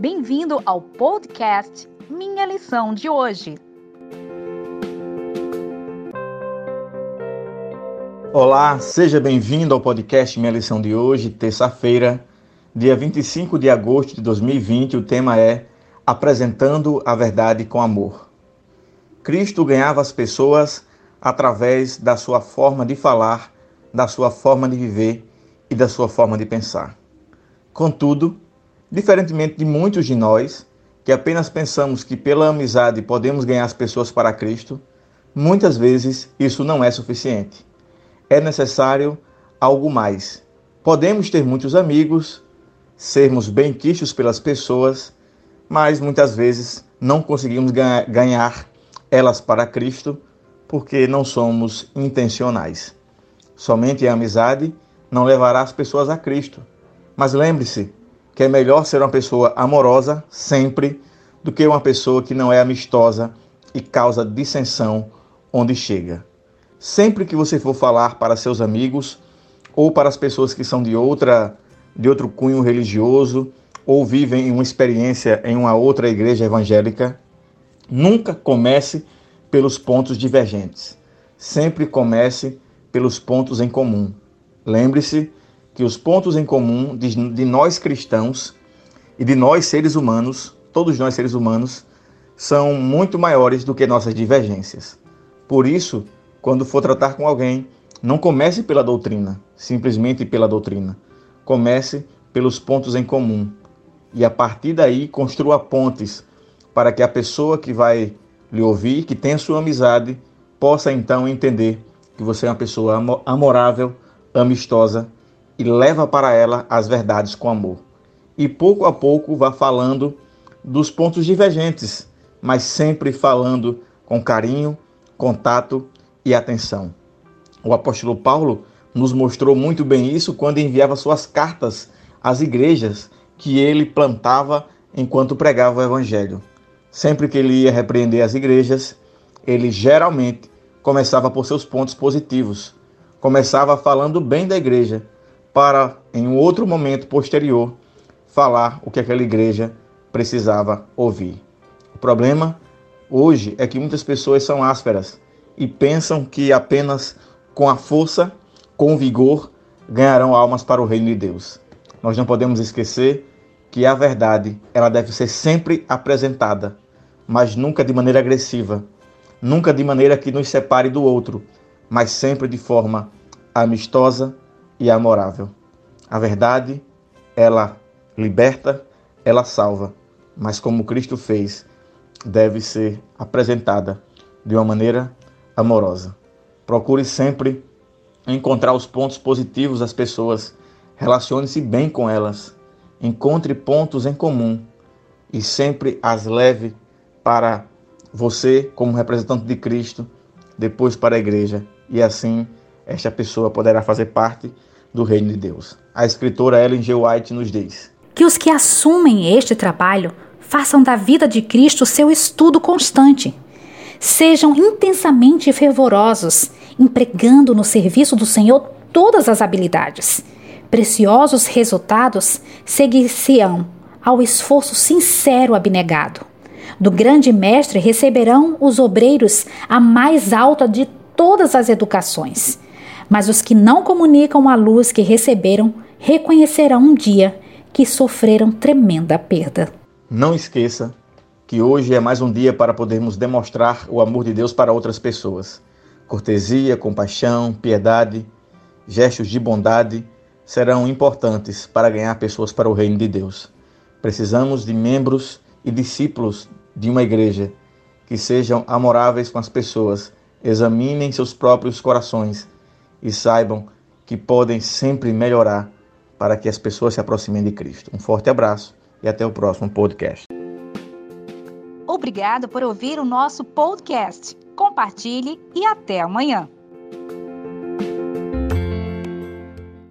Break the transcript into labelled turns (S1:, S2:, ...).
S1: Bem-vindo ao podcast Minha Lição de Hoje.
S2: Olá, seja bem-vindo ao podcast Minha Lição de Hoje, terça-feira, dia 25 de agosto de 2020. O tema é Apresentando a Verdade com Amor. Cristo ganhava as pessoas através da sua forma de falar, da sua forma de viver e da sua forma de pensar. Contudo, Diferentemente de muitos de nós, que apenas pensamos que pela amizade podemos ganhar as pessoas para Cristo, muitas vezes isso não é suficiente. É necessário algo mais. Podemos ter muitos amigos, sermos bem quistos pelas pessoas, mas muitas vezes não conseguimos ganhar elas para Cristo porque não somos intencionais. Somente a amizade não levará as pessoas a Cristo. Mas lembre-se, que é melhor ser uma pessoa amorosa sempre do que uma pessoa que não é amistosa e causa dissensão onde chega. Sempre que você for falar para seus amigos ou para as pessoas que são de outra de outro cunho religioso ou vivem uma experiência em uma outra igreja evangélica, nunca comece pelos pontos divergentes. Sempre comece pelos pontos em comum. Lembre-se que os pontos em comum de, de nós cristãos e de nós seres humanos, todos nós seres humanos, são muito maiores do que nossas divergências. Por isso, quando for tratar com alguém, não comece pela doutrina, simplesmente pela doutrina. Comece pelos pontos em comum e a partir daí construa pontes para que a pessoa que vai lhe ouvir, que tem sua amizade, possa então entender que você é uma pessoa amorável, amistosa e leva para ela as verdades com amor. E pouco a pouco vá falando dos pontos divergentes, mas sempre falando com carinho, contato e atenção. O apóstolo Paulo nos mostrou muito bem isso quando enviava suas cartas às igrejas que ele plantava enquanto pregava o evangelho. Sempre que ele ia repreender as igrejas, ele geralmente começava por seus pontos positivos. Começava falando bem da igreja, para, em um outro momento posterior, falar o que aquela igreja precisava ouvir. O problema hoje é que muitas pessoas são ásperas e pensam que apenas com a força, com o vigor, ganharão almas para o reino de Deus. Nós não podemos esquecer que a verdade ela deve ser sempre apresentada, mas nunca de maneira agressiva, nunca de maneira que nos separe do outro, mas sempre de forma amistosa e amorável. A verdade, ela liberta, ela salva, mas como Cristo fez, deve ser apresentada de uma maneira amorosa. Procure sempre encontrar os pontos positivos das pessoas, relacione-se bem com elas, encontre pontos em comum. E sempre as leve para você, como representante de Cristo, depois para a igreja, e assim esta pessoa poderá fazer parte do reino de Deus. A escritora Ellen G. White nos diz:
S1: Que os que assumem este trabalho façam da vida de Cristo seu estudo constante. Sejam intensamente fervorosos, empregando no serviço do Senhor todas as habilidades. Preciosos resultados seguir-se-ão ao esforço sincero abnegado. Do grande mestre receberão os obreiros a mais alta de todas as educações mas os que não comunicam a luz que receberam reconhecerão um dia que sofreram tremenda perda.
S2: Não esqueça que hoje é mais um dia para podermos demonstrar o amor de Deus para outras pessoas. Cortesia, compaixão, piedade, gestos de bondade serão importantes para ganhar pessoas para o reino de Deus. Precisamos de membros e discípulos de uma igreja que sejam amoráveis com as pessoas, examinem seus próprios corações e saibam que podem sempre melhorar para que as pessoas se aproximem de Cristo. Um forte abraço e até o próximo podcast.
S1: Obrigado por ouvir o nosso podcast. Compartilhe e até amanhã.